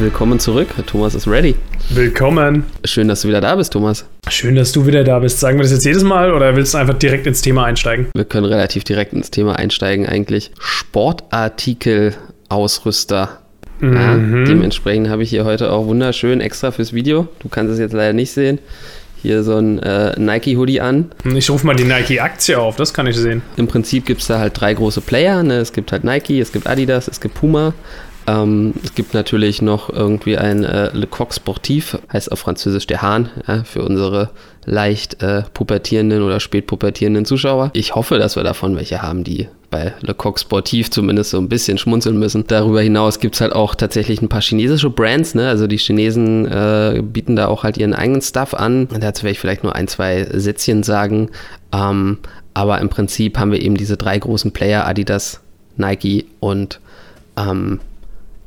Willkommen zurück. Thomas ist ready. Willkommen. Schön, dass du wieder da bist, Thomas. Schön, dass du wieder da bist. Sagen wir das jetzt jedes Mal oder willst du einfach direkt ins Thema einsteigen? Wir können relativ direkt ins Thema einsteigen eigentlich. Sportartikel-Ausrüster. Mhm. Ja, dementsprechend habe ich hier heute auch wunderschön extra fürs Video. Du kannst es jetzt leider nicht sehen hier so ein äh, Nike-Hoodie an. Ich rufe mal die Nike-Aktie auf, das kann ich sehen. Im Prinzip gibt es da halt drei große Player. Ne? Es gibt halt Nike, es gibt Adidas, es gibt Puma. Ähm, es gibt natürlich noch irgendwie ein äh, Le Coq Sportif, heißt auf Französisch der Hahn, ja, für unsere leicht äh, pubertierenden oder spätpubertierenden Zuschauer. Ich hoffe, dass wir davon welche haben, die bei Le Coq Sportif zumindest so ein bisschen schmunzeln müssen. Darüber hinaus gibt es halt auch tatsächlich ein paar chinesische Brands, ne? Also die Chinesen äh, bieten da auch halt ihren eigenen Stuff an. Dazu werde ich vielleicht nur ein, zwei Sätzchen sagen. Ähm, aber im Prinzip haben wir eben diese drei großen Player, Adidas, Nike und ähm,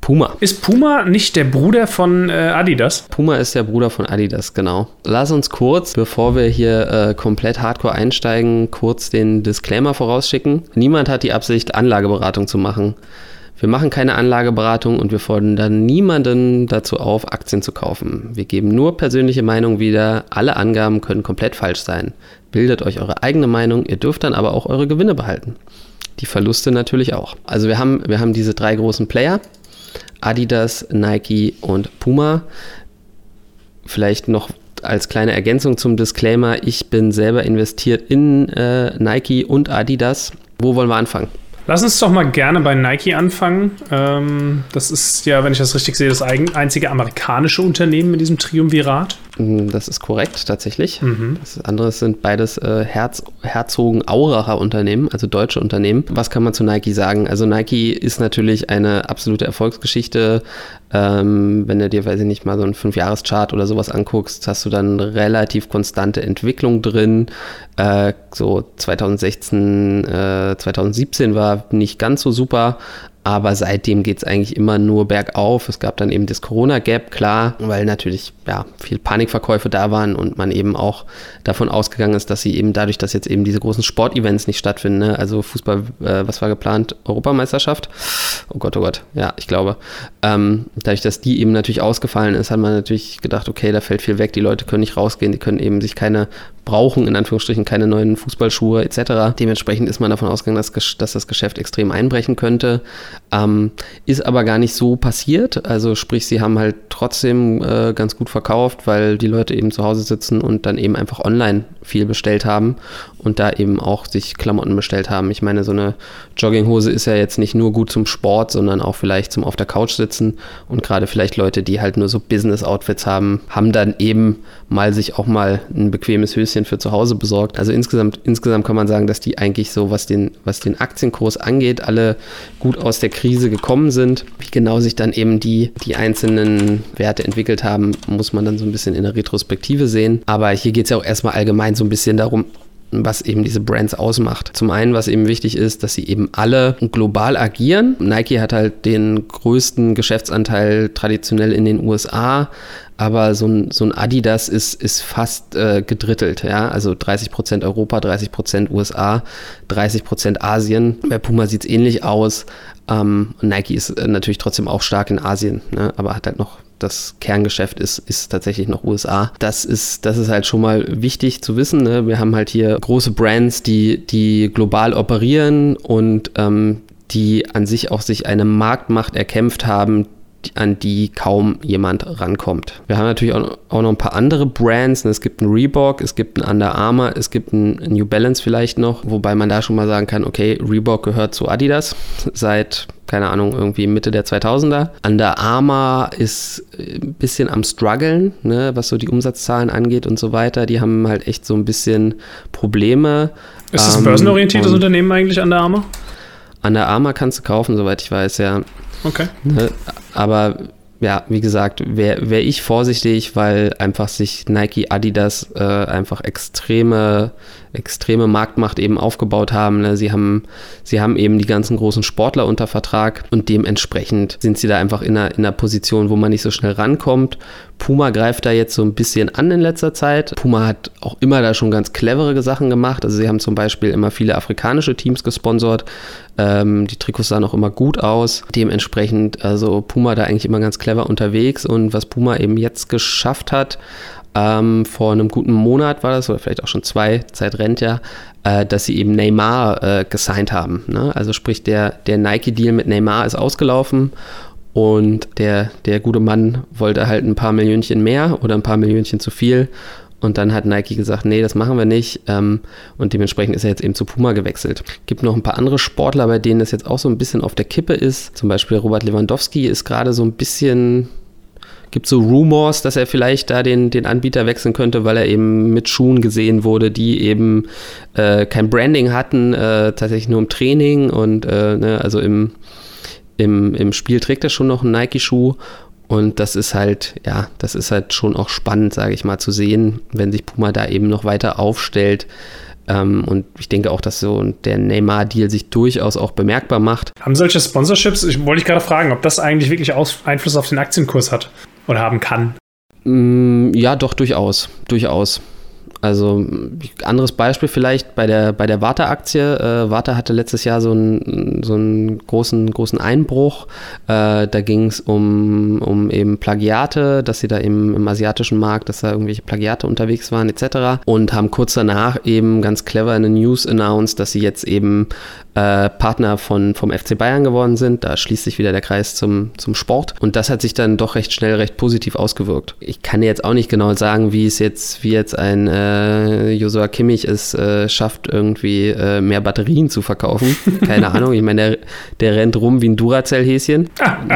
Puma. Ist Puma nicht der Bruder von äh, Adidas? Puma ist der Bruder von Adidas, genau. Lass uns kurz, bevor wir hier äh, komplett hardcore einsteigen, kurz den Disclaimer vorausschicken. Niemand hat die Absicht, Anlageberatung zu machen. Wir machen keine Anlageberatung und wir fordern niemanden dazu auf, Aktien zu kaufen. Wir geben nur persönliche Meinung wieder. Alle Angaben können komplett falsch sein. Bildet euch eure eigene Meinung, ihr dürft dann aber auch eure Gewinne behalten. Die Verluste natürlich auch. Also wir haben, wir haben diese drei großen Player. Adidas, Nike und Puma. Vielleicht noch als kleine Ergänzung zum Disclaimer, ich bin selber investiert in äh, Nike und Adidas. Wo wollen wir anfangen? Lass uns doch mal gerne bei Nike anfangen. Ähm, das ist ja, wenn ich das richtig sehe, das einzige amerikanische Unternehmen in diesem Triumvirat. Mm, das ist korrekt, tatsächlich. Mhm. Das andere sind beides äh, Herz, Herzogen-Auracher Unternehmen, also deutsche Unternehmen. Was kann man zu Nike sagen? Also Nike ist natürlich eine absolute Erfolgsgeschichte. Ähm, wenn du dir, weiß ich nicht, mal so einen Fünfjahreschart oder sowas anguckst, hast du dann relativ konstante Entwicklung drin. Äh, so 2016, äh, 2017 war nicht ganz so super, aber seitdem geht es eigentlich immer nur bergauf. Es gab dann eben das Corona-Gap, klar, weil natürlich ja, viel Panikverkäufe da waren und man eben auch davon ausgegangen ist, dass sie eben dadurch, dass jetzt eben diese großen Sportevents nicht stattfinden, ne? also Fußball, äh, was war geplant? Europameisterschaft? Oh Gott, oh Gott, ja, ich glaube. Ähm, dadurch, dass die eben natürlich ausgefallen ist, hat man natürlich gedacht, okay, da fällt viel weg, die Leute können nicht rausgehen, die können eben sich keine brauchen, in Anführungsstrichen, keine neuen Fußballschuhe etc. Dementsprechend ist man davon ausgegangen, dass, dass das Geschäft extrem einbrechen könnte. Ähm, ist aber gar nicht so passiert. Also sprich, sie haben halt trotzdem äh, ganz gut verkauft, weil die Leute eben zu Hause sitzen und dann eben einfach online viel bestellt haben und da eben auch sich Klamotten bestellt haben. Ich meine, so eine Jogginghose ist ja jetzt nicht nur gut zum Sport, sondern auch vielleicht zum auf der Couch sitzen und gerade vielleicht Leute, die halt nur so Business-Outfits haben, haben dann eben mal sich auch mal ein bequemes Höschen für zu Hause besorgt. Also insgesamt, insgesamt kann man sagen, dass die eigentlich so, was den, was den Aktienkurs angeht, alle gut aus der Krise gekommen sind. Wie genau sich dann eben die, die einzelnen Werte entwickelt haben, muss man dann so ein bisschen in der Retrospektive sehen. Aber hier geht es ja auch erstmal allgemein so ein bisschen darum, was eben diese Brands ausmacht. Zum einen, was eben wichtig ist, dass sie eben alle global agieren. Nike hat halt den größten Geschäftsanteil traditionell in den USA, aber so ein, so ein Adidas ist, ist fast äh, gedrittelt, ja, also 30% Europa, 30% USA, 30% Asien. Bei Puma sieht es ähnlich aus. Ähm, Nike ist äh, natürlich trotzdem auch stark in Asien, ne, aber hat halt noch das Kerngeschäft ist, ist tatsächlich noch USA. Das ist, das ist halt schon mal wichtig zu wissen. Ne? Wir haben halt hier große Brands, die, die global operieren und ähm, die an sich auch sich eine Marktmacht erkämpft haben, an die kaum jemand rankommt. Wir haben natürlich auch noch ein paar andere Brands. Es gibt einen Reebok, es gibt einen Under Armour, es gibt einen New Balance vielleicht noch, wobei man da schon mal sagen kann, okay, Reebok gehört zu Adidas seit keine Ahnung, irgendwie Mitte der 2000er. Under Armour ist ein bisschen am struggeln, ne, was so die Umsatzzahlen angeht und so weiter. Die haben halt echt so ein bisschen Probleme. Ist das ein ähm, börsenorientiertes Unternehmen eigentlich, Under Armour? Under Armour kannst du kaufen, soweit ich weiß, ja. Okay. Ne, aber ja, wie gesagt, wäre wär ich vorsichtig, weil einfach sich Nike, Adidas äh, einfach extreme extreme Marktmacht eben aufgebaut haben. Ne? Sie haben, sie haben eben die ganzen großen Sportler unter Vertrag und dementsprechend sind sie da einfach in einer, in einer Position, wo man nicht so schnell rankommt. Puma greift da jetzt so ein bisschen an in letzter Zeit. Puma hat auch immer da schon ganz clevere Sachen gemacht. Also sie haben zum Beispiel immer viele afrikanische Teams gesponsert. Ähm, die Trikots sahen auch immer gut aus. Dementsprechend, also Puma da eigentlich immer ganz clever unterwegs. Und was Puma eben jetzt geschafft hat, ähm, vor einem guten Monat war das, oder vielleicht auch schon zwei, Zeit rennt ja, äh, dass sie eben Neymar äh, gesigned haben. Ne? Also sprich, der, der Nike-Deal mit Neymar ist ausgelaufen und der, der gute Mann wollte halt ein paar Millionchen mehr oder ein paar Millionchen zu viel. Und dann hat Nike gesagt, nee, das machen wir nicht. Ähm, und dementsprechend ist er jetzt eben zu Puma gewechselt. Gibt noch ein paar andere Sportler, bei denen das jetzt auch so ein bisschen auf der Kippe ist. Zum Beispiel Robert Lewandowski ist gerade so ein bisschen gibt so Rumors, dass er vielleicht da den, den Anbieter wechseln könnte, weil er eben mit Schuhen gesehen wurde, die eben äh, kein Branding hatten, äh, tatsächlich nur im Training und äh, ne, also im, im, im Spiel trägt er schon noch einen Nike-Schuh und das ist halt, ja, das ist halt schon auch spannend, sage ich mal, zu sehen, wenn sich Puma da eben noch weiter aufstellt. Ähm, und ich denke auch, dass so der Neymar-Deal sich durchaus auch bemerkbar macht. Haben solche Sponsorships, ich wollte ich gerade fragen, ob das eigentlich wirklich Einfluss auf den Aktienkurs hat? Oder haben kann? Mm, ja, doch, durchaus. Durchaus. Also anderes Beispiel vielleicht bei der, bei der Warta-Aktie. Äh, Warta hatte letztes Jahr so einen, so einen großen, großen Einbruch. Äh, da ging es um, um eben Plagiate, dass sie da eben im asiatischen Markt, dass da irgendwelche Plagiate unterwegs waren etc. Und haben kurz danach eben ganz clever eine News announced, dass sie jetzt eben äh, Partner von, vom FC Bayern geworden sind. Da schließt sich wieder der Kreis zum, zum Sport. Und das hat sich dann doch recht schnell recht positiv ausgewirkt. Ich kann jetzt auch nicht genau sagen, wie es jetzt, wie jetzt ein äh, Joshua Kimmich es äh, schafft, irgendwie äh, mehr Batterien zu verkaufen. Keine Ahnung. Ich meine, der, der rennt rum wie ein Duracell-Häschen.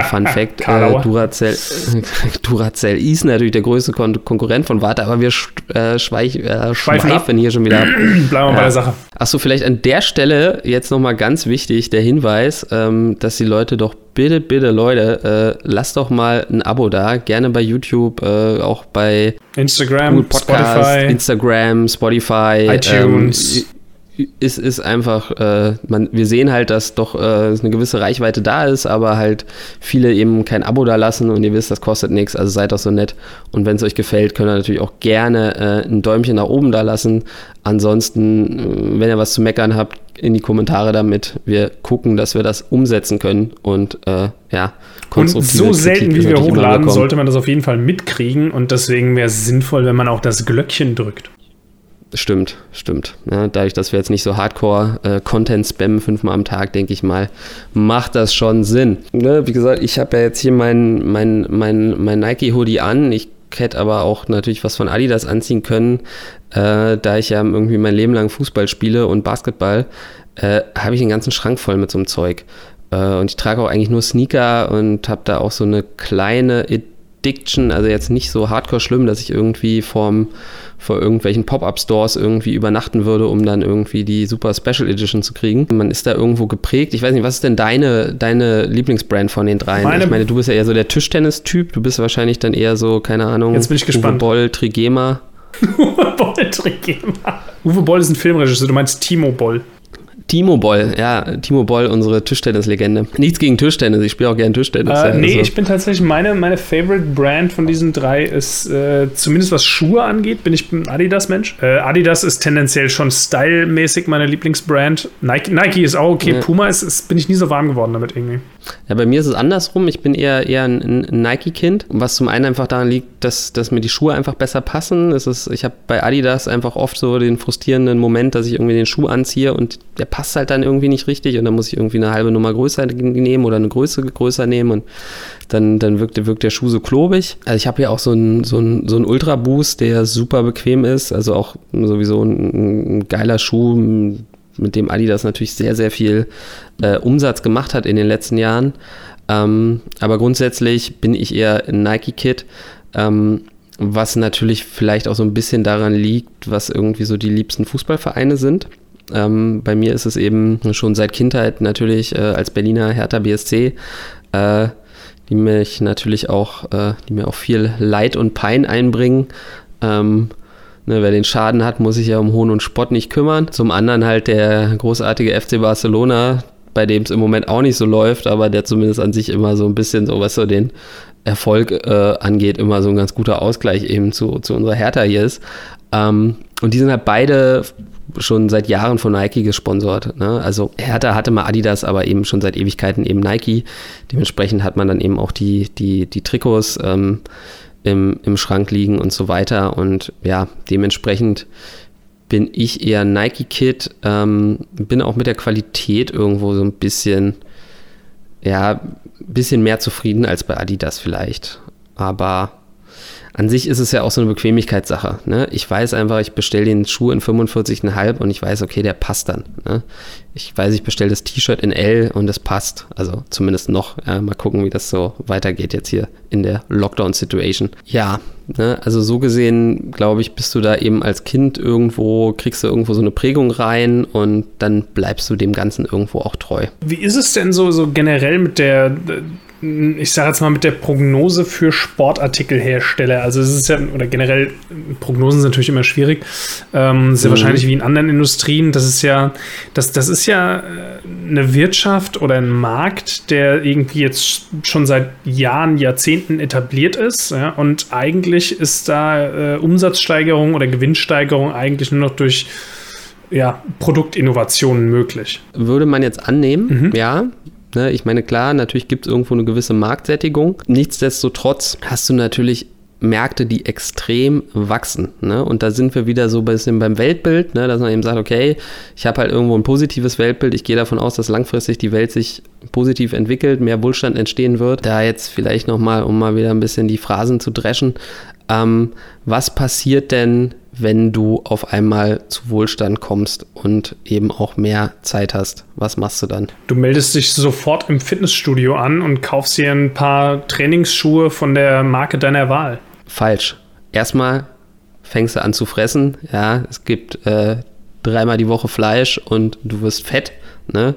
Fun Fact: äh, Duracell, Duracell ist natürlich der größte Kon Konkurrent von Warte, aber wir äh, schweich, äh, schweifen hier schon wieder. Bleiben wir bei der Sache. Achso, vielleicht an der Stelle jetzt nochmal ganz wichtig der Hinweis, ähm, dass die Leute doch bitte, bitte, Leute, äh, lasst doch mal ein Abo da. Gerne bei YouTube, äh, auch bei Instagram, Podcast, Spotify, Instagram, Spotify, iTunes. Ähm, ist, ist einfach, äh, man, wir sehen halt, dass doch äh, eine gewisse Reichweite da ist, aber halt viele eben kein Abo da lassen und ihr wisst, das kostet nichts, also seid doch so nett. Und wenn es euch gefällt, könnt ihr natürlich auch gerne äh, ein Däumchen nach oben da lassen. Ansonsten, äh, wenn ihr was zu meckern habt, in die Kommentare damit. Wir gucken, dass wir das umsetzen können und äh, ja, konstruktive Und so selten, wie wir hochladen, sollte man das auf jeden Fall mitkriegen und deswegen wäre es sinnvoll, wenn man auch das Glöckchen drückt. Stimmt, stimmt. Ja, dadurch, dass wir jetzt nicht so hardcore äh, Content spammen fünfmal am Tag, denke ich mal, macht das schon Sinn. Ne, wie gesagt, ich habe ja jetzt hier mein, mein, mein, mein Nike-Hoodie an. Ich hätte aber auch natürlich was von Adidas anziehen können. Äh, da ich ja irgendwie mein Leben lang Fußball spiele und Basketball, äh, habe ich einen ganzen Schrank voll mit so einem Zeug. Äh, und ich trage auch eigentlich nur Sneaker und habe da auch so eine kleine Addiction, also jetzt nicht so hardcore schlimm, dass ich irgendwie vorm vor irgendwelchen Pop-Up-Stores irgendwie übernachten würde, um dann irgendwie die super Special Edition zu kriegen. Man ist da irgendwo geprägt. Ich weiß nicht, was ist denn deine, deine Lieblingsbrand von den dreien? Meine ich meine, du bist ja eher so der Tischtennis-Typ. Du bist wahrscheinlich dann eher so, keine Ahnung, Jetzt bin ich gespannt. Uwe Boll, Trigema. Uwe Boll, Trigema. Uwe Boll ist ein Filmregisseur. Du meinst Timo Boll. Timo Boll, ja, Timo Boll, unsere Tischtennis-Legende. Nichts gegen Tischtennis, ich spiele auch gerne Tischtennis. Äh, ja, nee, also. ich bin tatsächlich, meine, meine Favorite Brand von diesen drei ist, äh, zumindest was Schuhe angeht, bin ich ein Adidas-Mensch. Äh, Adidas ist tendenziell schon stylmäßig meine Lieblingsbrand. Nike, Nike ist auch okay, ja. Puma ist, ist, bin ich nie so warm geworden damit irgendwie. Ja, bei mir ist es andersrum. Ich bin eher, eher ein, ein Nike-Kind, was zum einen einfach daran liegt, dass, dass mir die Schuhe einfach besser passen. Es ist, ich habe bei Adidas einfach oft so den frustrierenden Moment, dass ich irgendwie den Schuh anziehe und der passt halt dann irgendwie nicht richtig und dann muss ich irgendwie eine halbe Nummer größer nehmen oder eine Größe größer nehmen und dann, dann wirkt, wirkt der Schuh so klobig. Also ich habe hier auch so einen so so ein Ultra Boost, der super bequem ist, also auch sowieso ein, ein geiler Schuh, mit dem Adidas natürlich sehr, sehr viel äh, Umsatz gemacht hat in den letzten Jahren. Ähm, aber grundsätzlich bin ich eher ein Nike-Kid, ähm, was natürlich vielleicht auch so ein bisschen daran liegt, was irgendwie so die liebsten Fußballvereine sind. Ähm, bei mir ist es eben schon seit Kindheit natürlich äh, als Berliner Hertha BSC, äh, die mich natürlich auch, äh, die mir auch viel Leid und Pein einbringen. Ähm, Ne, wer den Schaden hat, muss sich ja um Hohn und Spott nicht kümmern. Zum anderen halt der großartige FC Barcelona, bei dem es im Moment auch nicht so läuft, aber der zumindest an sich immer so ein bisschen so, was so den Erfolg äh, angeht, immer so ein ganz guter Ausgleich eben zu, zu unserer Hertha hier ist. Ähm, und die sind halt beide schon seit Jahren von Nike gesponsert. Ne? Also Hertha hatte mal Adidas, aber eben schon seit Ewigkeiten eben Nike. Dementsprechend hat man dann eben auch die, die, die Trikots ähm, im, im Schrank liegen und so weiter. Und ja, dementsprechend bin ich eher Nike-Kid, ähm, bin auch mit der Qualität irgendwo so ein bisschen, ja, ein bisschen mehr zufrieden als bei Adidas vielleicht. Aber an sich ist es ja auch so eine Bequemlichkeitssache. Ne? Ich weiß einfach, ich bestelle den Schuh in 45,5 und ich weiß, okay, der passt dann. Ne? Ich weiß, ich bestelle das T-Shirt in L und es passt. Also zumindest noch. Ja, mal gucken, wie das so weitergeht jetzt hier in der Lockdown-Situation. Ja, ne? also so gesehen, glaube ich, bist du da eben als Kind irgendwo, kriegst du irgendwo so eine Prägung rein und dann bleibst du dem Ganzen irgendwo auch treu. Wie ist es denn so, so generell mit der ich sage jetzt mal mit der Prognose für Sportartikelhersteller. Also es ist ja, oder generell, Prognosen sind natürlich immer schwierig. Ähm, sehr mhm. wahrscheinlich wie in anderen Industrien. Das ist ja, das, das ist ja äh, eine Wirtschaft oder ein Markt, der irgendwie jetzt schon seit Jahren, Jahrzehnten etabliert ist. Ja? Und eigentlich ist da äh, Umsatzsteigerung oder Gewinnsteigerung eigentlich nur noch durch ja, Produktinnovationen möglich. Würde man jetzt annehmen, mhm. ja. Ne? Ich meine, klar, natürlich gibt es irgendwo eine gewisse Marktsättigung. Nichtsdestotrotz hast du natürlich Märkte, die extrem wachsen. Ne? Und da sind wir wieder so ein bisschen beim Weltbild, ne? dass man eben sagt, okay, ich habe halt irgendwo ein positives Weltbild. Ich gehe davon aus, dass langfristig die Welt sich positiv entwickelt, mehr Wohlstand entstehen wird. Da jetzt vielleicht nochmal, um mal wieder ein bisschen die Phrasen zu dreschen, ähm, was passiert denn, wenn du auf einmal zu Wohlstand kommst und eben auch mehr Zeit hast? Was machst du dann? Du meldest dich sofort im Fitnessstudio an und kaufst dir ein paar Trainingsschuhe von der Marke deiner Wahl. Falsch. Erstmal fängst du an zu fressen. Ja, es gibt äh, dreimal die Woche Fleisch und du wirst fett. Ne?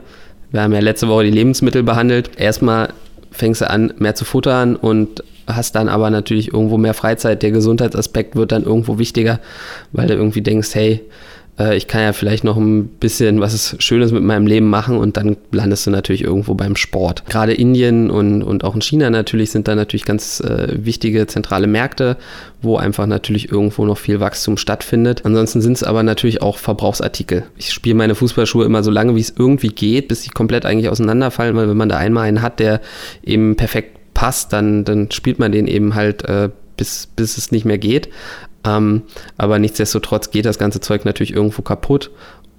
Wir haben ja letzte Woche die Lebensmittel behandelt. Erstmal fängst du an, mehr zu futtern und hast dann aber natürlich irgendwo mehr Freizeit. Der Gesundheitsaspekt wird dann irgendwo wichtiger, weil du irgendwie denkst, hey, äh, ich kann ja vielleicht noch ein bisschen was Schönes mit meinem Leben machen und dann landest du natürlich irgendwo beim Sport. Gerade Indien und, und auch in China natürlich sind da natürlich ganz äh, wichtige zentrale Märkte, wo einfach natürlich irgendwo noch viel Wachstum stattfindet. Ansonsten sind es aber natürlich auch Verbrauchsartikel. Ich spiele meine Fußballschuhe immer so lange, wie es irgendwie geht, bis sie komplett eigentlich auseinanderfallen, weil wenn man da einmal einen hat, der eben perfekt passt, dann, dann spielt man den eben halt äh, bis, bis es nicht mehr geht. Ähm, aber nichtsdestotrotz geht das ganze Zeug natürlich irgendwo kaputt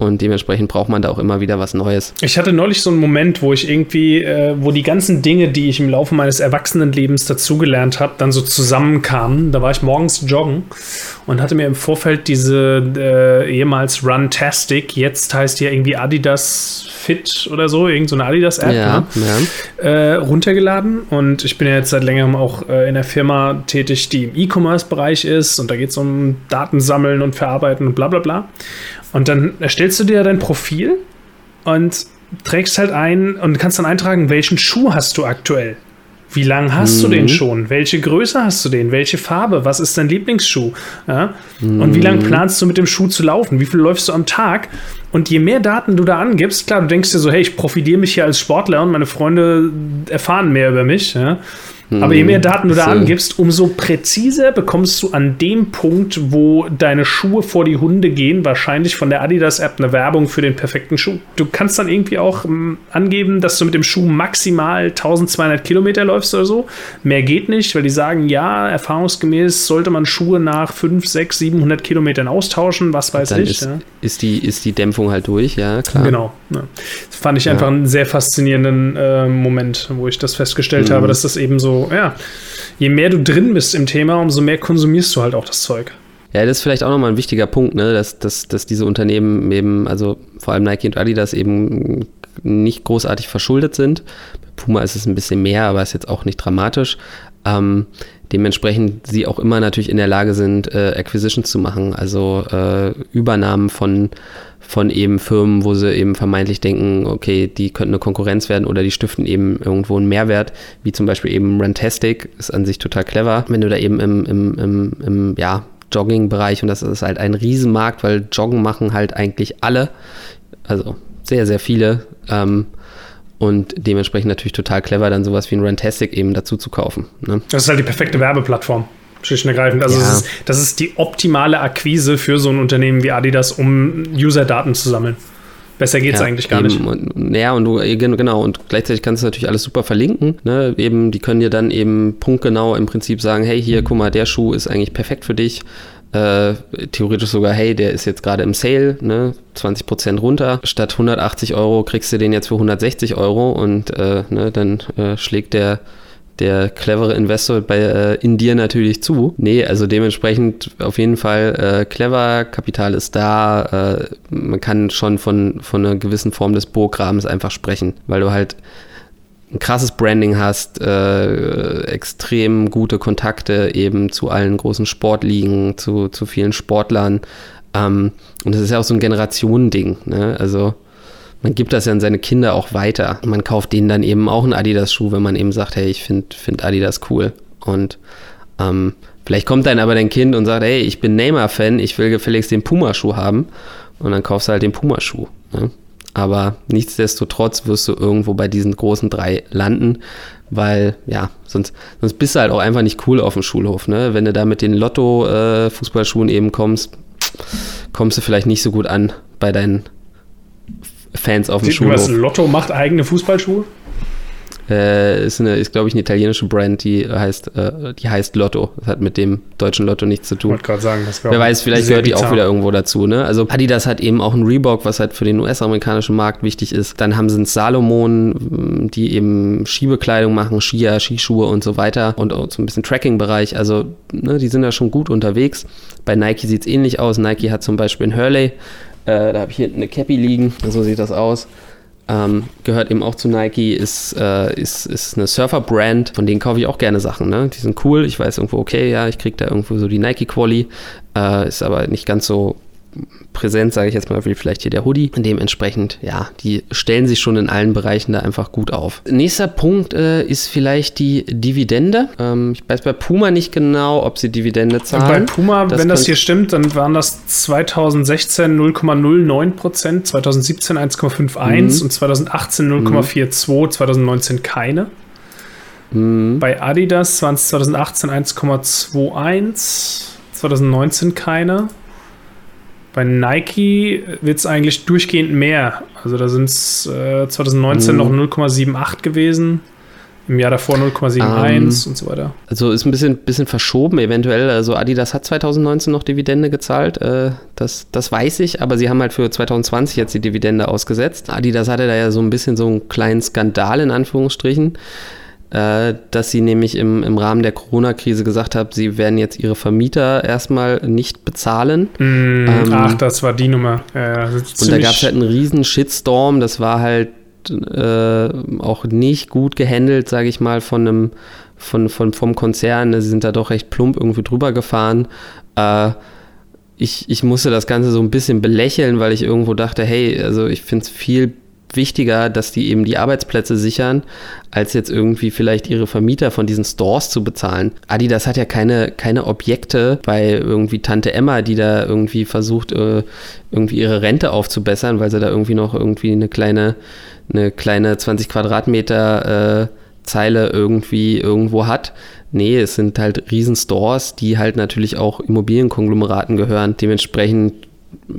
und dementsprechend braucht man da auch immer wieder was Neues. Ich hatte neulich so einen Moment, wo ich irgendwie, äh, wo die ganzen Dinge, die ich im Laufe meines Erwachsenenlebens dazugelernt habe, dann so zusammenkamen. Da war ich morgens joggen und hatte mir im Vorfeld diese äh, ehemals Runtastic, jetzt heißt die ja irgendwie Adidas Fit oder so, irgendeine so Adidas-App, ja, ne? ja. äh, runtergeladen. Und ich bin ja jetzt seit längerem auch äh, in der Firma tätig, die im E-Commerce-Bereich ist. Und da geht es um Datensammeln und Verarbeiten und bla bla bla. Und dann erstellst du dir dein Profil und trägst halt ein und kannst dann eintragen, welchen Schuh hast du aktuell. Wie lang hast mhm. du den mhm. schon? Welche Größe hast du den? Welche Farbe? Was ist dein Lieblingsschuh? Ja? Mhm. Und wie lange mhm. planst du mit dem Schuh zu laufen? Wie viel läufst du am Tag? Und je mehr Daten du da angibst, klar, du denkst dir so, hey, ich profitiere mich hier als Sportler und meine Freunde erfahren mehr über mich. Ja? Aber je mehr hm, Daten du da angibst, umso präziser bekommst du an dem Punkt, wo deine Schuhe vor die Hunde gehen, wahrscheinlich von der Adidas-App eine Werbung für den perfekten Schuh. Du kannst dann irgendwie auch ähm, angeben, dass du mit dem Schuh maximal 1200 Kilometer läufst oder so. Mehr geht nicht, weil die sagen, ja, erfahrungsgemäß sollte man Schuhe nach 5, 6, 700 Kilometern austauschen, was weiß dann ich. Ist, ja. ist, die, ist die Dämpfung halt durch, ja, klar. Genau. Ja. Das fand ich einfach einen sehr faszinierenden äh, Moment, wo ich das festgestellt mhm. habe, dass das eben so ja, je mehr du drin bist im Thema, umso mehr konsumierst du halt auch das Zeug. Ja, das ist vielleicht auch nochmal ein wichtiger Punkt, ne? dass, dass, dass diese Unternehmen eben, also vor allem Nike und Adidas eben nicht großartig verschuldet sind. Bei Puma ist es ein bisschen mehr, aber ist jetzt auch nicht dramatisch. Ähm, dementsprechend sie auch immer natürlich in der Lage sind, äh, Acquisitions zu machen, also äh, Übernahmen von von eben Firmen, wo sie eben vermeintlich denken, okay, die könnten eine Konkurrenz werden oder die stiften eben irgendwo einen Mehrwert, wie zum Beispiel eben Rantastic, ist an sich total clever, wenn du da eben im, im, im, im ja, Jogging-Bereich und das ist halt ein Riesenmarkt, weil Joggen machen halt eigentlich alle, also sehr, sehr viele. Ähm, und dementsprechend natürlich total clever, dann sowas wie ein Rantastic eben dazu zu kaufen. Ne? Das ist halt die perfekte Werbeplattform. Schlicht und ergreifend. Also, ja. das, ist, das ist die optimale Akquise für so ein Unternehmen wie Adidas, um User-Daten zu sammeln. Besser geht es ja, eigentlich gar eben. nicht. Und, ja, und du, genau, und gleichzeitig kannst du natürlich alles super verlinken. Ne? Eben, die können dir dann eben punktgenau im Prinzip sagen, hey, hier, guck mal, der Schuh ist eigentlich perfekt für dich. Äh, theoretisch sogar, hey, der ist jetzt gerade im Sale, ne, 20% runter. Statt 180 Euro kriegst du den jetzt für 160 Euro und äh, ne, dann äh, schlägt der der clevere Investor bei, äh, in dir natürlich zu. Nee, also dementsprechend auf jeden Fall äh, clever, Kapital ist da, äh, man kann schon von, von einer gewissen Form des Burggrabens einfach sprechen, weil du halt ein krasses Branding hast, äh, extrem gute Kontakte eben zu allen großen Sportligen, zu, zu vielen Sportlern. Ähm, und das ist ja auch so ein Generationending. Ne? Also man gibt das ja an seine Kinder auch weiter. Man kauft denen dann eben auch einen Adidas-Schuh, wenn man eben sagt, hey, ich finde find Adidas cool. Und ähm, vielleicht kommt dann aber dein Kind und sagt, hey, ich bin Neymar-Fan, ich will gefälligst den Puma-Schuh haben. Und dann kaufst du halt den Puma-Schuh. Ne? Aber nichtsdestotrotz wirst du irgendwo bei diesen großen drei landen, weil, ja, sonst, sonst bist du halt auch einfach nicht cool auf dem Schulhof. Ne? Wenn du da mit den Lotto-Fußballschuhen äh, eben kommst, kommst du vielleicht nicht so gut an bei deinen Fans auf dem Schulhof. Was, Lotto macht eigene Fußballschuhe? Äh, ist, eine, ist glaube ich, eine italienische Brand, die heißt, äh, die heißt Lotto. Das hat mit dem deutschen Lotto nichts zu tun. Ich wollte gerade sagen, das Wer weiß, vielleicht gehört die auch wieder irgendwo dazu. Ne? Also Adidas hat eben auch einen Reebok, was halt für den US-amerikanischen Markt wichtig ist. Dann haben sie einen Salomon, die eben Schiebekleidung machen, Skier, Skischuhe und so weiter und auch so ein bisschen Tracking-Bereich. Also ne, die sind da schon gut unterwegs. Bei Nike sieht es ähnlich aus. Nike hat zum Beispiel einen Hurley, äh, da habe ich hinten eine Cappy liegen, so sieht das aus. Ähm, gehört eben auch zu Nike, ist, äh, ist, ist eine Surfer-Brand, von denen kaufe ich auch gerne Sachen. Ne? Die sind cool, ich weiß irgendwo, okay, ja, ich kriege da irgendwo so die Nike-Quali, äh, ist aber nicht ganz so präsent, sage ich jetzt mal, wie vielleicht hier der Hoodie. Dementsprechend, ja, die stellen sich schon in allen Bereichen da einfach gut auf. Nächster Punkt äh, ist vielleicht die Dividende. Ähm, ich weiß bei Puma nicht genau, ob sie Dividende zahlen. Bei Puma, das wenn das hier stimmt, dann waren das 2016 0,09 Prozent, 2017 1,51 mhm. und 2018 0,42, mhm. 2019 keine. Mhm. Bei Adidas waren es 2018 1,21, 2019 keine. Bei Nike wird es eigentlich durchgehend mehr. Also da sind es äh, 2019 mhm. noch 0,78 gewesen. Im Jahr davor 0,71 um, ähm, und so weiter. Also ist ein bisschen, bisschen verschoben eventuell. Also Adidas hat 2019 noch Dividende gezahlt, äh, das, das weiß ich, aber sie haben halt für 2020 jetzt die Dividende ausgesetzt. Adidas hatte da ja so ein bisschen so einen kleinen Skandal in Anführungsstrichen dass sie nämlich im, im Rahmen der Corona-Krise gesagt hat, sie werden jetzt ihre Vermieter erstmal nicht bezahlen. Mm, ähm, ach, das war die Nummer. Ja, und da gab es halt einen riesen Shitstorm, das war halt äh, auch nicht gut gehandelt, sage ich mal, von einem von, von, vom Konzern. Sie sind da doch recht plump irgendwie drüber gefahren. Äh, ich, ich musste das Ganze so ein bisschen belächeln, weil ich irgendwo dachte, hey, also ich finde es viel wichtiger, dass die eben die Arbeitsplätze sichern, als jetzt irgendwie vielleicht ihre Vermieter von diesen Stores zu bezahlen. Adidas hat ja keine, keine Objekte bei irgendwie Tante Emma, die da irgendwie versucht, äh, irgendwie ihre Rente aufzubessern, weil sie da irgendwie noch irgendwie eine kleine, eine kleine 20 Quadratmeter äh, Zeile irgendwie irgendwo hat. Nee, es sind halt Riesenstores, die halt natürlich auch Immobilienkonglomeraten gehören. Dementsprechend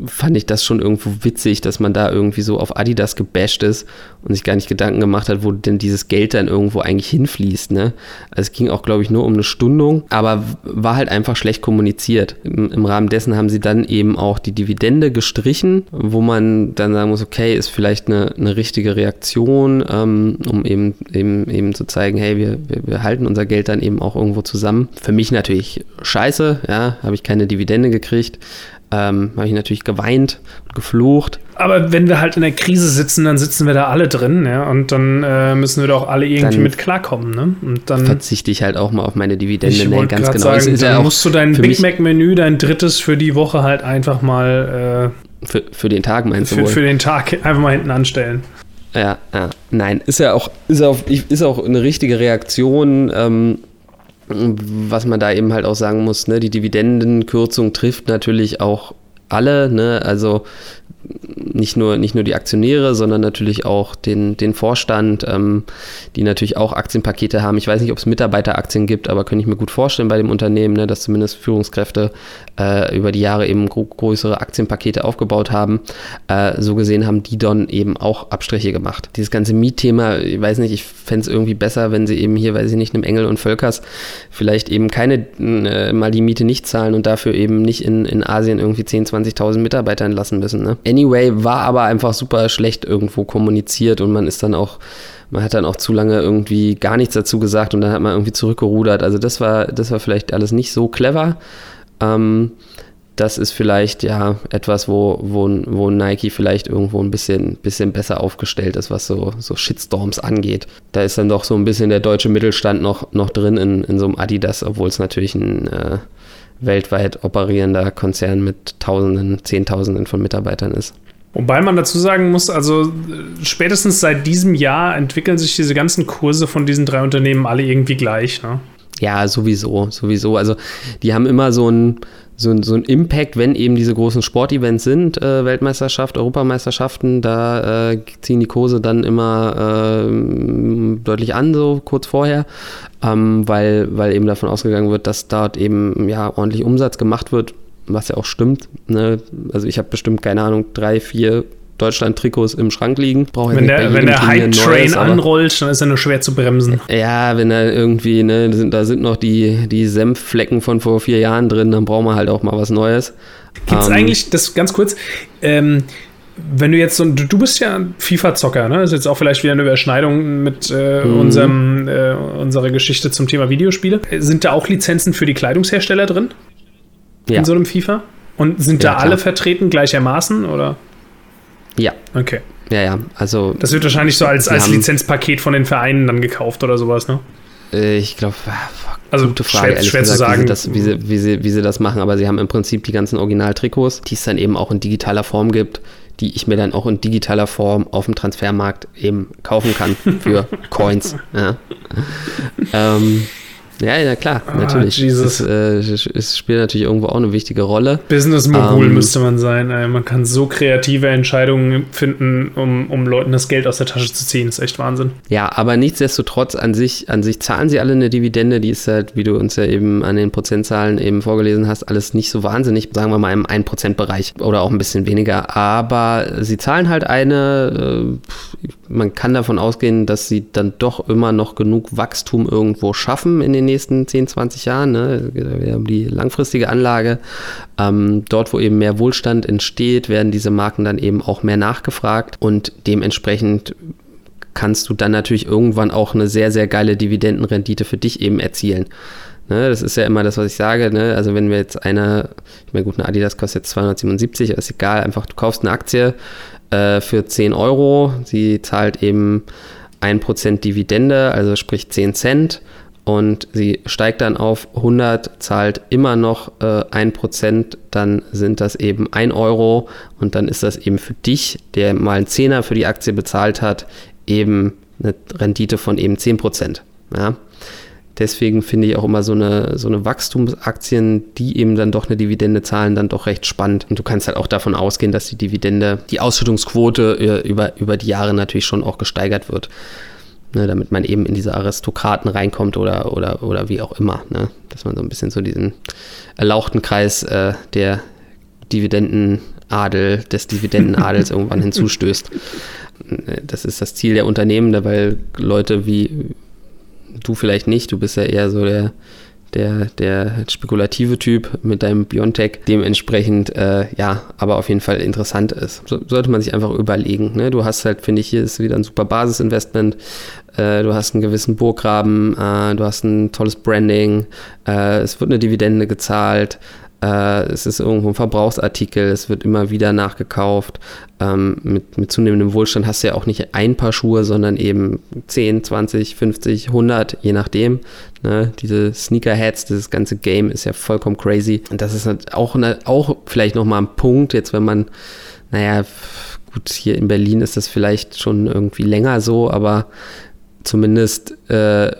fand ich das schon irgendwo witzig, dass man da irgendwie so auf Adidas gebasht ist und sich gar nicht Gedanken gemacht hat, wo denn dieses Geld dann irgendwo eigentlich hinfließt. Ne? Also es ging auch, glaube ich, nur um eine Stundung, aber war halt einfach schlecht kommuniziert. Im, Im, Rahmen dessen haben sie dann eben auch die Dividende gestrichen, wo man dann sagen muss, okay, ist vielleicht eine, eine richtige Reaktion, ähm, um eben, eben, eben zu zeigen, hey, wir, wir, wir halten unser Geld dann eben auch irgendwo zusammen. Für mich natürlich scheiße, ja, habe ich keine Dividende gekriegt, ähm, habe ich natürlich geweint und geflucht. Aber wenn wir halt in der Krise sitzen, dann sitzen wir da alle drin, ja, und dann äh, müssen wir doch alle irgendwie dann mit klarkommen, ne? Und dann verzichte ich halt auch mal auf meine Dividende, ich ne, ganz genau. Sagen, dann ja musst du dein Big Mac Menü, dein drittes für die Woche halt einfach mal äh, für, für den Tag meinst du für, wohl? Für den Tag einfach mal hinten anstellen. Ja, ja, nein, ist ja auch, ist auch, ist auch eine richtige Reaktion. Ähm, was man da eben halt auch sagen muss, ne, die Dividendenkürzung trifft natürlich auch alle, ne? Also nicht nur, nicht nur die Aktionäre, sondern natürlich auch den, den Vorstand, ähm, die natürlich auch Aktienpakete haben. Ich weiß nicht, ob es Mitarbeiteraktien gibt, aber könnte ich mir gut vorstellen bei dem Unternehmen, ne, dass zumindest Führungskräfte äh, über die Jahre eben größere Aktienpakete aufgebaut haben. Äh, so gesehen haben die dann eben auch Abstriche gemacht. Dieses ganze Mietthema, ich weiß nicht, ich fände es irgendwie besser, wenn sie eben hier, weiß ich nicht, einem Engel und Völkers vielleicht eben keine, äh, mal die Miete nicht zahlen und dafür eben nicht in, in Asien irgendwie 10, 20.000 Mitarbeiter entlassen müssen. Ne? Anyway, war aber einfach super schlecht irgendwo kommuniziert und man ist dann auch man hat dann auch zu lange irgendwie gar nichts dazu gesagt und dann hat man irgendwie zurückgerudert. Also das war, das war vielleicht alles nicht so clever. Ähm, das ist vielleicht ja etwas, wo, wo, wo Nike vielleicht irgendwo ein bisschen, bisschen besser aufgestellt ist, was so, so Shitstorms angeht. Da ist dann doch so ein bisschen der deutsche Mittelstand noch, noch drin in, in so einem Adidas, obwohl es natürlich ein äh, weltweit operierender Konzern mit Tausenden, Zehntausenden von Mitarbeitern ist. Wobei man dazu sagen muss, also spätestens seit diesem Jahr entwickeln sich diese ganzen Kurse von diesen drei Unternehmen alle irgendwie gleich. Ne? Ja, sowieso, sowieso. Also die haben immer so ein so, so ein Impact, wenn eben diese großen Sportevents sind, äh, Weltmeisterschaft, Europameisterschaften, da äh, ziehen die Kurse dann immer äh, deutlich an, so kurz vorher, ähm, weil, weil eben davon ausgegangen wird, dass dort eben ja ordentlich Umsatz gemacht wird, was ja auch stimmt. Ne? Also ich habe bestimmt, keine Ahnung, drei, vier Deutschland-Trikots im Schrank liegen. Brauche wenn der, wenn der Hype-Train anrollt, dann ist er nur schwer zu bremsen. Ja, wenn da irgendwie, ne, da sind, noch die, die Senfflecken von vor vier Jahren drin, dann brauchen wir halt auch mal was Neues. Gibt es ähm, eigentlich, das ganz kurz, ähm, wenn du jetzt so, du, du bist ja FIFA-Zocker, ne? Das ist jetzt auch vielleicht wieder eine Überschneidung mit äh, mhm. unserem, äh, unserer Geschichte zum Thema Videospiele. Sind da auch Lizenzen für die Kleidungshersteller drin? Ja. In so einem FIFA? Und sind ja, da klar. alle vertreten gleichermaßen, oder? Ja. Okay. Ja, ja, also. Das wird wahrscheinlich so als, als Lizenzpaket von den Vereinen dann gekauft oder sowas, ne? Äh, ich glaube, also gute Frage, schwer, schwer gesagt, zu sagen. Wie sie, das, wie, sie, wie, sie, wie sie das machen, aber sie haben im Prinzip die ganzen Original-Trikots, die es dann eben auch in digitaler Form gibt, die ich mir dann auch in digitaler Form auf dem Transfermarkt eben kaufen kann für Coins. Ja. ähm, ja, ja, klar, ah, natürlich. Jesus. Es, äh, spielt natürlich irgendwo auch eine wichtige Rolle. Business-Mogul ähm, müsste man sein. Ey. Man kann so kreative Entscheidungen finden, um, um Leuten das Geld aus der Tasche zu ziehen. Das ist echt Wahnsinn. Ja, aber nichtsdestotrotz an sich, an sich zahlen sie alle eine Dividende. Die ist halt, wie du uns ja eben an den Prozentzahlen eben vorgelesen hast, alles nicht so wahnsinnig. Sagen wir mal im 1%-Bereich oder auch ein bisschen weniger. Aber sie zahlen halt eine. Äh, man kann davon ausgehen, dass sie dann doch immer noch genug Wachstum irgendwo schaffen in den nächsten 10, 20 Jahren. Ne? Wir haben die langfristige Anlage. Ähm, dort, wo eben mehr Wohlstand entsteht, werden diese Marken dann eben auch mehr nachgefragt und dementsprechend kannst du dann natürlich irgendwann auch eine sehr, sehr geile Dividendenrendite für dich eben erzielen. Ne, das ist ja immer das, was ich sage. Ne? Also wenn wir jetzt eine, ich meine, gut, eine Adidas kostet jetzt 277, ist egal, einfach du kaufst eine Aktie äh, für 10 Euro, sie zahlt eben 1% Dividende, also sprich 10 Cent und sie steigt dann auf 100, zahlt immer noch äh, 1%, dann sind das eben 1 Euro und dann ist das eben für dich, der mal einen Zehner für die Aktie bezahlt hat, eben eine Rendite von eben 10%. Ja? Deswegen finde ich auch immer so eine, so eine Wachstumsaktien, die eben dann doch eine Dividende zahlen, dann doch recht spannend. Und du kannst halt auch davon ausgehen, dass die Dividende, die Ausschüttungsquote äh, über, über die Jahre natürlich schon auch gesteigert wird ne, damit man eben in diese Aristokraten reinkommt oder, oder, oder wie auch immer. Ne? Dass man so ein bisschen so diesen erlauchten Kreis äh, der Dividendenadel, des Dividendenadels irgendwann hinzustößt. Das ist das Ziel der Unternehmen, weil Leute wie du vielleicht nicht, du bist ja eher so der der, der spekulative Typ mit deinem Biontech dementsprechend, äh, ja, aber auf jeden Fall interessant ist. So, sollte man sich einfach überlegen. Ne? Du hast halt, finde ich, hier ist wieder ein super Basisinvestment. Äh, du hast einen gewissen Burggraben, äh, du hast ein tolles Branding, äh, es wird eine Dividende gezahlt, äh, es ist irgendwo ein Verbrauchsartikel, es wird immer wieder nachgekauft. Ähm, mit, mit zunehmendem Wohlstand hast du ja auch nicht ein Paar Schuhe, sondern eben 10, 20, 50, 100, je nachdem. Ne? Diese Sneakerheads, dieses ganze Game ist ja vollkommen crazy. Und das ist halt auch, eine, auch vielleicht nochmal ein Punkt, jetzt wenn man, naja, gut, hier in Berlin ist das vielleicht schon irgendwie länger so, aber zumindest äh,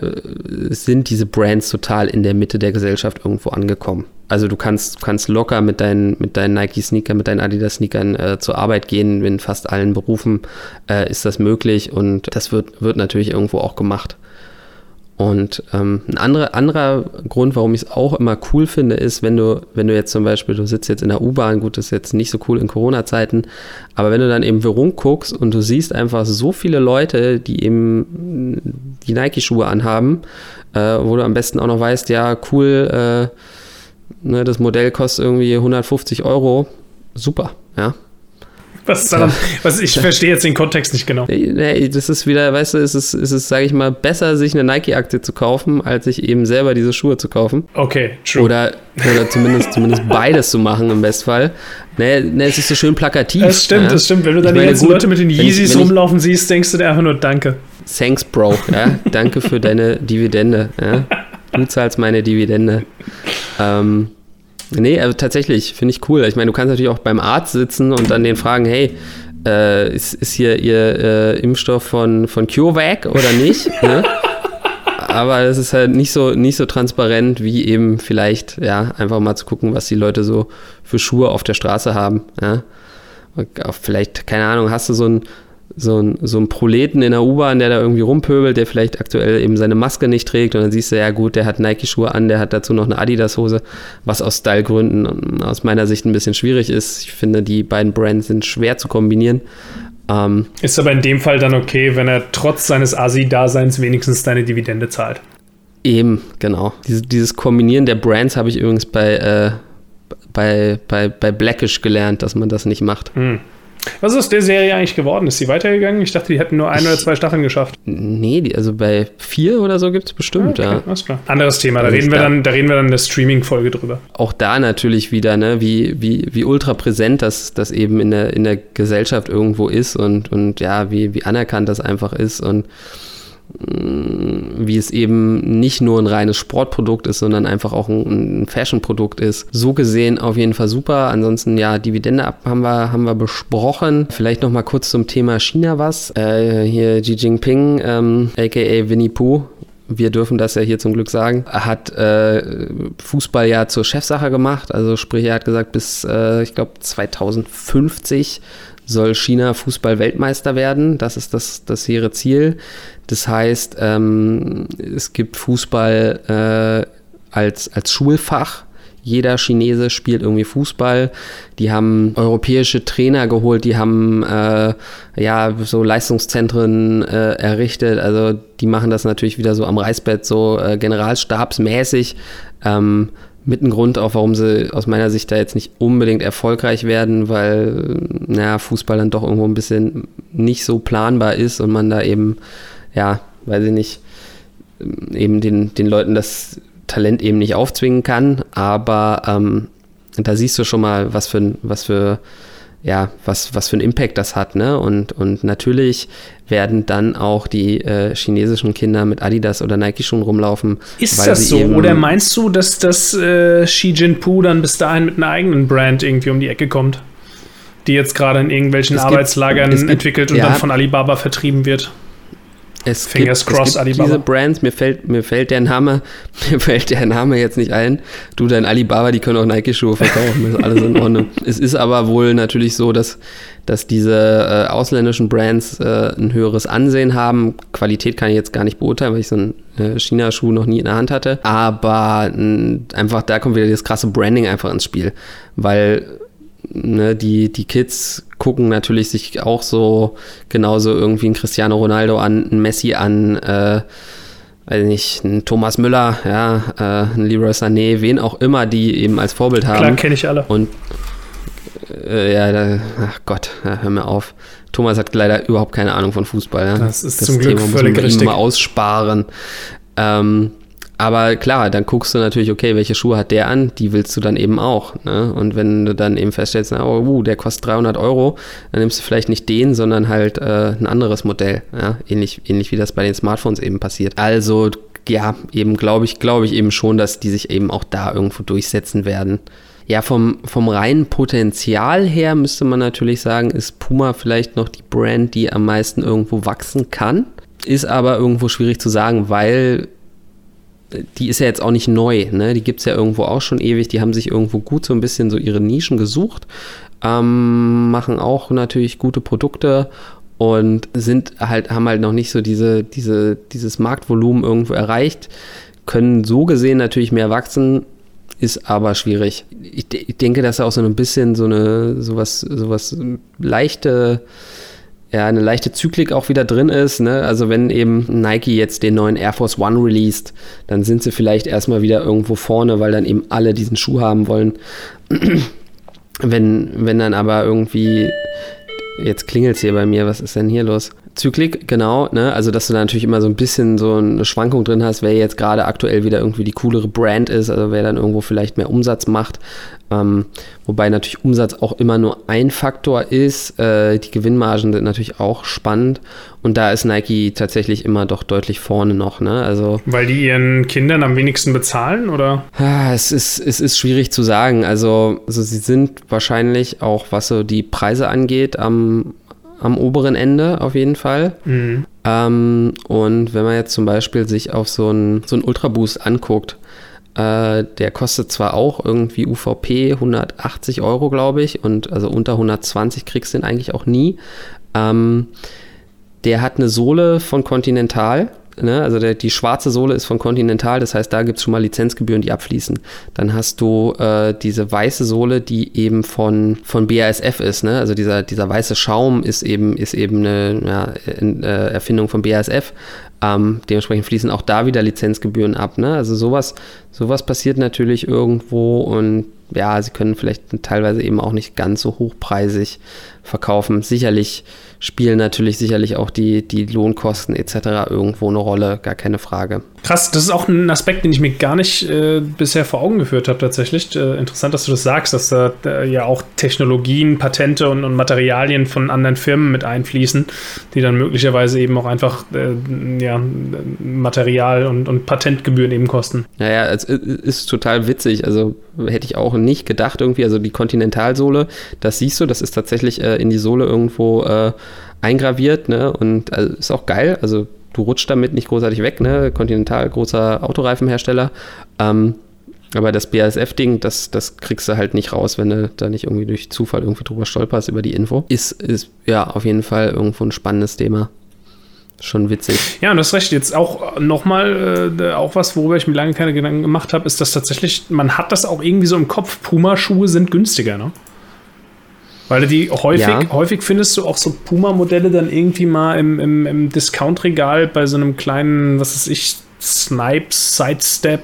sind diese Brands total in der Mitte der Gesellschaft irgendwo angekommen. Also du kannst, kannst locker mit deinen, mit deinen Nike-Sneakern, mit deinen Adidas-Sneakern äh, zur Arbeit gehen. In fast allen Berufen äh, ist das möglich und das wird, wird natürlich irgendwo auch gemacht. Und ähm, ein anderer, anderer Grund, warum ich es auch immer cool finde, ist, wenn du, wenn du jetzt zum Beispiel, du sitzt jetzt in der U-Bahn, gut, das ist jetzt nicht so cool in Corona-Zeiten, aber wenn du dann eben rumguckst und du siehst einfach so viele Leute, die eben die Nike-Schuhe anhaben, äh, wo du am besten auch noch weißt, ja, cool, äh, ne, das Modell kostet irgendwie 150 Euro, super, ja. Was daran, was ich verstehe jetzt den Kontext nicht genau. Nee, das ist wieder, weißt du, es ist, es ist, sage ich mal, besser, sich eine Nike-Aktie zu kaufen, als sich eben selber diese Schuhe zu kaufen. Okay, true. Oder, oder zumindest, zumindest beides zu machen im Bestfall. Nee, nee, es ist so schön plakativ. Das stimmt, ja. das stimmt. Wenn du dann die ganzen Leute mit den Yeezys ich, rumlaufen siehst, denkst du dir einfach nur Danke. Thanks, Bro. Ja, danke für deine Dividende. Ja. Du zahlst meine Dividende. Ähm, Nee, also tatsächlich, finde ich cool. Ich meine, du kannst natürlich auch beim Arzt sitzen und dann den fragen, hey, äh, ist, ist hier Ihr äh, Impfstoff von, von CureVac oder nicht? ne? Aber es ist halt nicht so, nicht so transparent, wie eben vielleicht, ja, einfach mal zu gucken, was die Leute so für Schuhe auf der Straße haben. Ja? Vielleicht, keine Ahnung, hast du so ein, so ein, so ein Proleten in der U-Bahn, der da irgendwie rumpöbelt, der vielleicht aktuell eben seine Maske nicht trägt und dann siehst du, ja gut, der hat Nike-Schuhe an, der hat dazu noch eine Adidas-Hose, was aus Stylegründen aus meiner Sicht ein bisschen schwierig ist. Ich finde, die beiden Brands sind schwer zu kombinieren. Ähm, ist aber in dem Fall dann okay, wenn er trotz seines Asi-Daseins wenigstens deine Dividende zahlt. Eben, genau. Dieses, dieses Kombinieren der Brands habe ich übrigens bei, äh, bei, bei, bei Blackish gelernt, dass man das nicht macht. Mhm. Was ist aus der Serie eigentlich geworden? Ist sie weitergegangen? Ich dachte, die hätten nur ein oder zwei Staffeln geschafft. Nee, die, also bei vier oder so gibt es bestimmt, okay, ja. Alles klar. Anderes Thema, da reden, wir dann, da reden wir dann in der Streaming-Folge drüber. Auch da natürlich wieder, ne, wie, wie, wie ultra präsent das, das eben in der, in der Gesellschaft irgendwo ist und, und ja, wie, wie anerkannt das einfach ist und wie es eben nicht nur ein reines Sportprodukt ist, sondern einfach auch ein, ein Fashion-Produkt ist. So gesehen auf jeden Fall super. Ansonsten ja, Dividende ab haben wir, haben wir besprochen. Vielleicht noch mal kurz zum Thema China was. Äh, hier Xi Jinping, ähm, aka Winnie Pooh, wir dürfen das ja hier zum Glück sagen, hat äh, Fußball ja zur Chefsache gemacht. Also sprich, er hat gesagt, bis äh, ich glaube 2050 soll China Fußball-Weltmeister werden. Das ist das, das hehre Ziel. Das heißt, ähm, es gibt Fußball äh, als, als Schulfach. Jeder Chinese spielt irgendwie Fußball. Die haben europäische Trainer geholt, die haben äh, ja so Leistungszentren äh, errichtet. Also die machen das natürlich wieder so am Reißbett, so äh, generalstabsmäßig. Ähm, mit ein Grund auch, warum sie aus meiner Sicht da jetzt nicht unbedingt erfolgreich werden, weil naja, Fußball dann doch irgendwo ein bisschen nicht so planbar ist und man da eben, ja, weiß ich nicht, eben den, den Leuten das Talent eben nicht aufzwingen kann. Aber ähm, da siehst du schon mal, was für, was für ja, was, was für einen Impact das hat. Ne? Und, und natürlich werden dann auch die äh, chinesischen Kinder mit Adidas oder Nike-Schuhen rumlaufen. Ist das so? Oder meinst du, dass das äh, Xi Jinping dann bis dahin mit einer eigenen Brand irgendwie um die Ecke kommt? Die jetzt gerade in irgendwelchen es Arbeitslagern gibt, entwickelt und ja, dann von Alibaba vertrieben wird? Es Fingers gibt, crossed, es gibt diese Brands, mir fällt, mir fällt der Name, mir fällt der Name jetzt nicht ein. Du, dein Alibaba, die können auch Nike-Schuhe verkaufen, ist alles in Ordnung. es ist aber wohl natürlich so, dass, dass diese äh, ausländischen Brands äh, ein höheres Ansehen haben. Qualität kann ich jetzt gar nicht beurteilen, weil ich so einen äh, China-Schuh noch nie in der Hand hatte. Aber einfach, da kommt wieder das krasse Branding einfach ins Spiel. Weil ne, die, die Kids gucken natürlich sich auch so genauso irgendwie ein Cristiano Ronaldo an, ein Messi an, äh, weiß nicht, ein Thomas Müller, ja, äh, ein Leroy Sané, wen auch immer die eben als Vorbild haben. Klar, kenne ich alle. Und äh, ja, da, ach Gott, ja, hör mir auf. Thomas hat leider überhaupt keine Ahnung von Fußball. Ja. Das ist das zum Thema Glück völlig muss man richtig. mal aussparen. Ähm, aber klar, dann guckst du natürlich, okay, welche Schuhe hat der an? Die willst du dann eben auch. Ne? Und wenn du dann eben feststellst, na, oh, uh, der kostet 300 Euro, dann nimmst du vielleicht nicht den, sondern halt äh, ein anderes Modell. Ja? Ähnlich, ähnlich wie das bei den Smartphones eben passiert. Also ja, eben glaube ich, glaube ich eben schon, dass die sich eben auch da irgendwo durchsetzen werden. Ja, vom, vom reinen Potenzial her müsste man natürlich sagen, ist Puma vielleicht noch die Brand, die am meisten irgendwo wachsen kann. ist aber irgendwo schwierig zu sagen, weil die ist ja jetzt auch nicht neu, ne? Die gibt es ja irgendwo auch schon ewig. Die haben sich irgendwo gut so ein bisschen so ihre Nischen gesucht, ähm, machen auch natürlich gute Produkte und sind halt, haben halt noch nicht so diese, diese, dieses Marktvolumen irgendwo erreicht, können so gesehen natürlich mehr wachsen, ist aber schwierig. Ich, ich denke, dass da auch so ein bisschen so eine, sowas, sowas leichte, ja, eine leichte Zyklik auch wieder drin ist. Ne? Also wenn eben Nike jetzt den neuen Air Force One released, dann sind sie vielleicht erstmal wieder irgendwo vorne, weil dann eben alle diesen Schuh haben wollen. wenn, wenn dann aber irgendwie Jetzt klingelt es hier bei mir, was ist denn hier los? Zyklik, genau, ne? Also, dass du da natürlich immer so ein bisschen so eine Schwankung drin hast, wer jetzt gerade aktuell wieder irgendwie die coolere Brand ist, also wer dann irgendwo vielleicht mehr Umsatz macht. Ähm, wobei natürlich Umsatz auch immer nur ein Faktor ist. Äh, die Gewinnmargen sind natürlich auch spannend. Und da ist Nike tatsächlich immer doch deutlich vorne noch. Ne? Also, Weil die ihren Kindern am wenigsten bezahlen, oder? Ja, es ist, es ist schwierig zu sagen. Also, also sie sind wahrscheinlich auch, was so die Preise angeht, am, am oberen Ende auf jeden Fall. Mhm. Ähm, und wenn man jetzt zum Beispiel sich auf so einen so Ultra Boost anguckt, äh, der kostet zwar auch irgendwie UVP 180 Euro, glaube ich, und also unter 120 kriegst du den eigentlich auch nie. Ähm, der hat eine Sohle von Continental Ne? Also der, die schwarze Sohle ist von Continental, das heißt, da gibt es schon mal Lizenzgebühren, die abfließen. Dann hast du äh, diese weiße Sohle, die eben von, von BASF ist. Ne? Also dieser, dieser weiße Schaum ist eben, ist eben eine ja, äh, Erfindung von BASF. Ähm, dementsprechend fließen auch da wieder Lizenzgebühren ab. Ne? Also sowas, sowas passiert natürlich irgendwo und ja, sie können vielleicht teilweise eben auch nicht ganz so hochpreisig verkaufen. Sicherlich spielen natürlich sicherlich auch die, die Lohnkosten etc. irgendwo eine Rolle, gar keine Frage. Krass, das ist auch ein Aspekt, den ich mir gar nicht äh, bisher vor Augen geführt habe tatsächlich. Äh, interessant, dass du das sagst, dass da äh, ja auch Technologien, Patente und, und, Materialien von anderen Firmen mit einfließen, die dann möglicherweise eben auch einfach äh, ja, Material und, und Patentgebühren eben kosten. Naja, es ist total witzig. Also hätte ich auch nicht gedacht irgendwie. Also die Kontinentalsohle, das siehst du, das ist tatsächlich äh, in die Sohle irgendwo äh, eingraviert, ne? Und also, ist auch geil. Also du rutschst damit nicht großartig weg, ne? Continental, großer Autoreifenhersteller. Ähm, aber das BASF-Ding, das, das kriegst du halt nicht raus, wenn du da nicht irgendwie durch Zufall irgendwie drüber stolperst über die Info. Ist, ist ja auf jeden Fall irgendwo ein spannendes Thema. Schon witzig. Ja, und das recht. Jetzt auch nochmal, äh, auch was, worüber ich mir lange keine Gedanken gemacht habe, ist, dass tatsächlich, man hat das auch irgendwie so im Kopf, Puma-Schuhe sind günstiger, ne? Weil die häufig, ja. häufig findest du auch so Puma-Modelle dann irgendwie mal im, im, im Discount-Regal bei so einem kleinen, was weiß ich, Snipes, Sidestep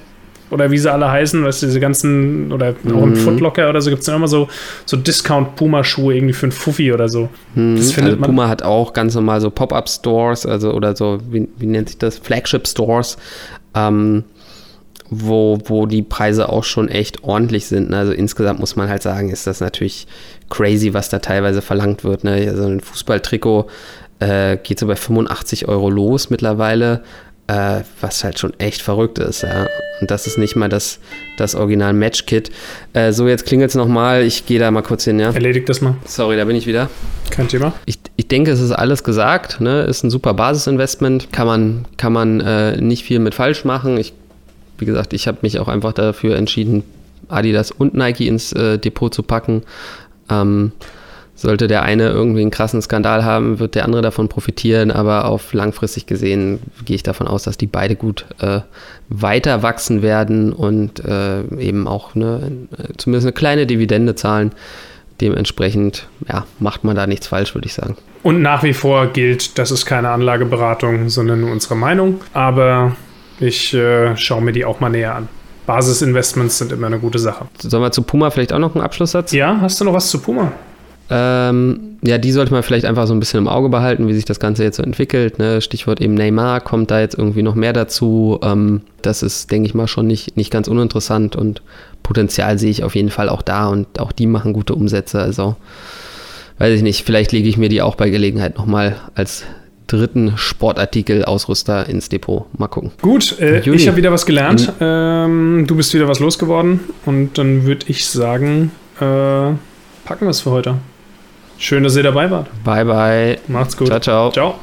oder wie sie alle heißen, weißt du, diese ganzen, oder mhm. auch im Footlocker oder so, gibt es dann immer so, so Discount-Puma-Schuhe irgendwie für einen Fuffi oder so. Mhm. Das findet also man. Puma hat auch ganz normal so Pop-Up-Stores, also oder so, wie, wie nennt sich das? Flagship-Stores. Ähm, wo, wo die Preise auch schon echt ordentlich sind. Ne? Also insgesamt muss man halt sagen, ist das natürlich crazy, was da teilweise verlangt wird. Ne? Also ein Fußballtrikot äh, geht so bei 85 Euro los mittlerweile, äh, was halt schon echt verrückt ist. Ja? Und das ist nicht mal das, das Original Match-Kit. Äh, so, jetzt klingelt es nochmal. Ich gehe da mal kurz hin. Ja? Erledigt das mal. Sorry, da bin ich wieder. Kein Thema. Ich, ich denke, es ist alles gesagt. Ne? Ist ein super Basisinvestment. Kann man, kann man äh, nicht viel mit falsch machen. Ich wie gesagt, ich habe mich auch einfach dafür entschieden, Adidas und Nike ins äh, Depot zu packen. Ähm, sollte der eine irgendwie einen krassen Skandal haben, wird der andere davon profitieren, aber auf langfristig gesehen gehe ich davon aus, dass die beide gut äh, weiter wachsen werden und äh, eben auch eine, zumindest eine kleine Dividende zahlen. Dementsprechend ja, macht man da nichts falsch, würde ich sagen. Und nach wie vor gilt, das ist keine Anlageberatung, sondern nur unsere Meinung. Aber ich äh, schaue mir die auch mal näher an. Basisinvestments sind immer eine gute Sache. Sollen wir zu Puma vielleicht auch noch einen Abschlusssatz? Ja, hast du noch was zu Puma? Ähm, ja, die sollte man vielleicht einfach so ein bisschen im Auge behalten, wie sich das Ganze jetzt so entwickelt. Ne? Stichwort eben Neymar, kommt da jetzt irgendwie noch mehr dazu. Ähm, das ist, denke ich mal, schon nicht, nicht ganz uninteressant und Potenzial sehe ich auf jeden Fall auch da und auch die machen gute Umsätze. Also weiß ich nicht, vielleicht lege ich mir die auch bei Gelegenheit nochmal als dritten Sportartikel-Ausrüster ins Depot. Mal gucken. Gut, äh, ich habe wieder was gelernt. Ähm, du bist wieder was losgeworden. Und dann würde ich sagen, äh, packen wir es für heute. Schön, dass ihr dabei wart. Bye, bye. Macht's gut. Ciao, ciao. Ciao.